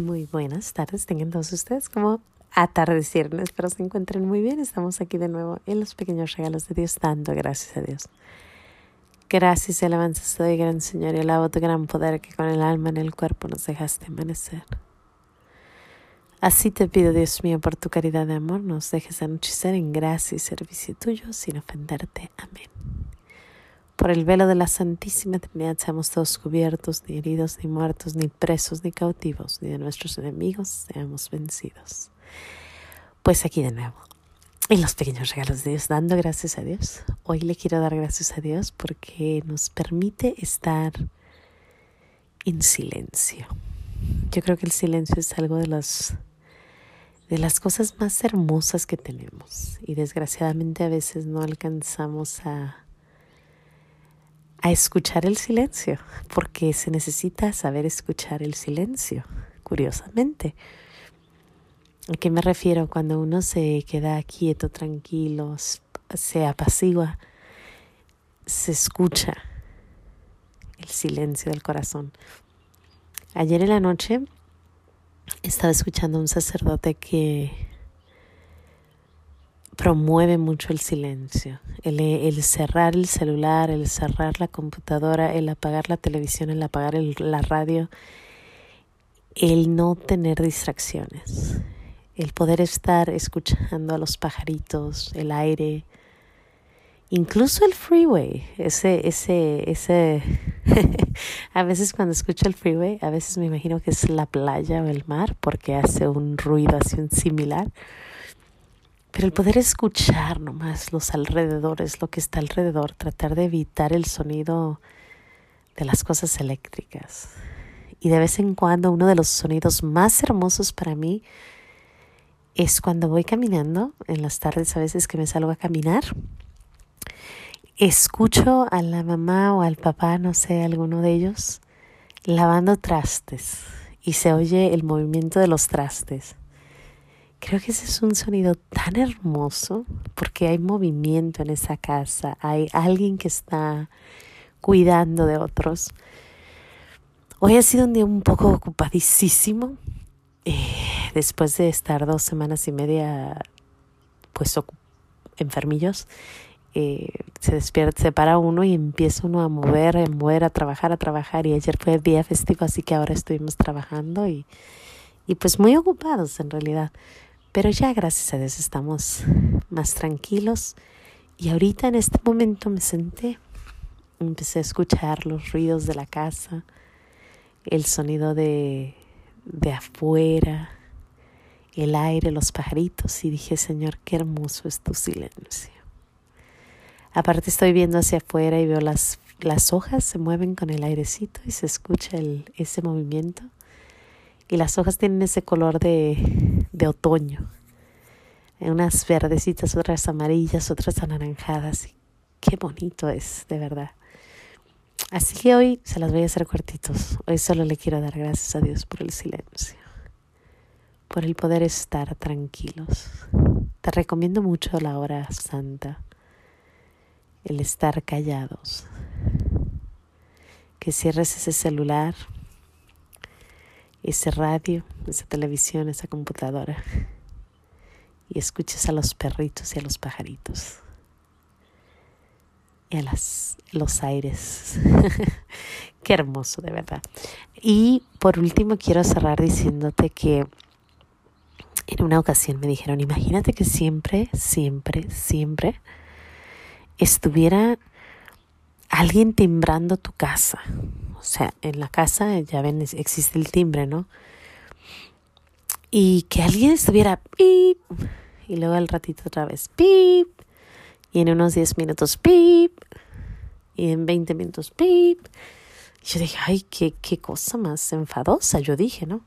Muy buenas tardes, tengan todos ustedes como atardecieron. Espero se encuentren muy bien. Estamos aquí de nuevo en los pequeños regalos de Dios, dando gracias a Dios. Gracias y alabanzas doy, gran Señor, y alabo tu gran poder que con el alma en el cuerpo nos dejaste amanecer. Así te pido, Dios mío, por tu caridad de amor, nos dejes anochecer en gracia y servicio tuyo sin ofenderte. Amén. Por el velo de la Santísima Trinidad seamos todos cubiertos, ni heridos, ni muertos, ni presos, ni cautivos, ni de nuestros enemigos seamos vencidos. Pues aquí de nuevo, en los pequeños regalos de Dios, dando gracias a Dios. Hoy le quiero dar gracias a Dios porque nos permite estar en silencio. Yo creo que el silencio es algo de las de las cosas más hermosas que tenemos y desgraciadamente a veces no alcanzamos a a escuchar el silencio, porque se necesita saber escuchar el silencio, curiosamente. ¿A qué me refiero? Cuando uno se queda quieto, tranquilo, se apacigua, se escucha el silencio del corazón. Ayer en la noche estaba escuchando a un sacerdote que promueve mucho el silencio, el, cerrar el celular, el cerrar la computadora, el apagar la televisión, el apagar la radio, el no tener distracciones, el poder estar escuchando a los pajaritos, el aire, incluso el freeway, ese, ese, ese, a veces cuando escucho el freeway, a veces me imagino que es la playa o el mar porque hace un ruido así un similar pero el poder escuchar nomás los alrededores, lo que está alrededor, tratar de evitar el sonido de las cosas eléctricas. Y de vez en cuando uno de los sonidos más hermosos para mí es cuando voy caminando, en las tardes a veces que me salgo a caminar, escucho a la mamá o al papá, no sé, alguno de ellos, lavando trastes y se oye el movimiento de los trastes. Creo que ese es un sonido tan hermoso porque hay movimiento en esa casa, hay alguien que está cuidando de otros. Hoy ha sido un día un poco ocupadísimo, eh, después de estar dos semanas y media pues enfermillos. Eh, se despierta, se para uno y empieza uno a mover, a mover, a trabajar, a trabajar. Y ayer fue día festivo, así que ahora estuvimos trabajando y, y pues muy ocupados en realidad. Pero ya gracias a Dios estamos más tranquilos y ahorita en este momento me senté, empecé a escuchar los ruidos de la casa, el sonido de, de afuera, el aire, los pajaritos y dije, Señor, qué hermoso es tu silencio. Aparte estoy viendo hacia afuera y veo las, las hojas se mueven con el airecito y se escucha el, ese movimiento. Y las hojas tienen ese color de, de otoño. Unas verdecitas, otras amarillas, otras anaranjadas. Qué bonito es, de verdad. Así que hoy se las voy a hacer cortitos. Hoy solo le quiero dar gracias a Dios por el silencio, por el poder estar tranquilos. Te recomiendo mucho la hora santa, el estar callados. Que cierres ese celular, ese radio, esa televisión, esa computadora y escuches a los perritos y a los pajaritos y a los aires. Qué hermoso, de verdad. Y por último quiero cerrar diciéndote que en una ocasión me dijeron, imagínate que siempre, siempre, siempre estuviera alguien timbrando tu casa. O sea, en la casa, ya ven, existe el timbre, ¿no? Y que alguien estuviera pip, y luego al ratito otra vez pip, y en unos 10 minutos pip, y en 20 minutos pip. Yo dije, ay, qué, qué cosa más enfadosa, yo dije, ¿no?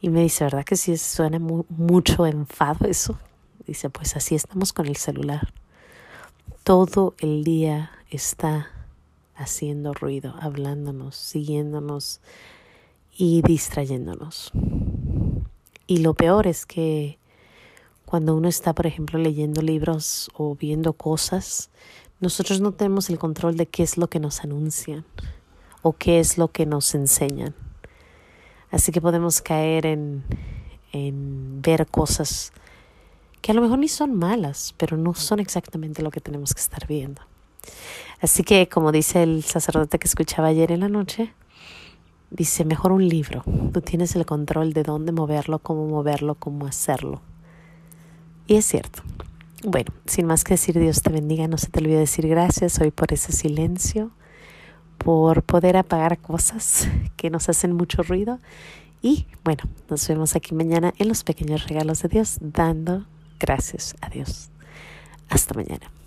Y me dice, ¿verdad que sí suena mucho enfado eso? Dice, pues así estamos con el celular. Todo el día está haciendo ruido, hablándonos, siguiéndonos y distrayéndonos. Y lo peor es que cuando uno está, por ejemplo, leyendo libros o viendo cosas, nosotros no tenemos el control de qué es lo que nos anuncian o qué es lo que nos enseñan. Así que podemos caer en, en ver cosas que a lo mejor ni son malas, pero no son exactamente lo que tenemos que estar viendo. Así que, como dice el sacerdote que escuchaba ayer en la noche, dice, mejor un libro. Tú tienes el control de dónde moverlo, cómo moverlo, cómo hacerlo. Y es cierto. Bueno, sin más que decir, Dios te bendiga. No se te olvide decir gracias hoy por ese silencio, por poder apagar cosas que nos hacen mucho ruido. Y bueno, nos vemos aquí mañana en los pequeños regalos de Dios, dando gracias a Dios. Hasta mañana.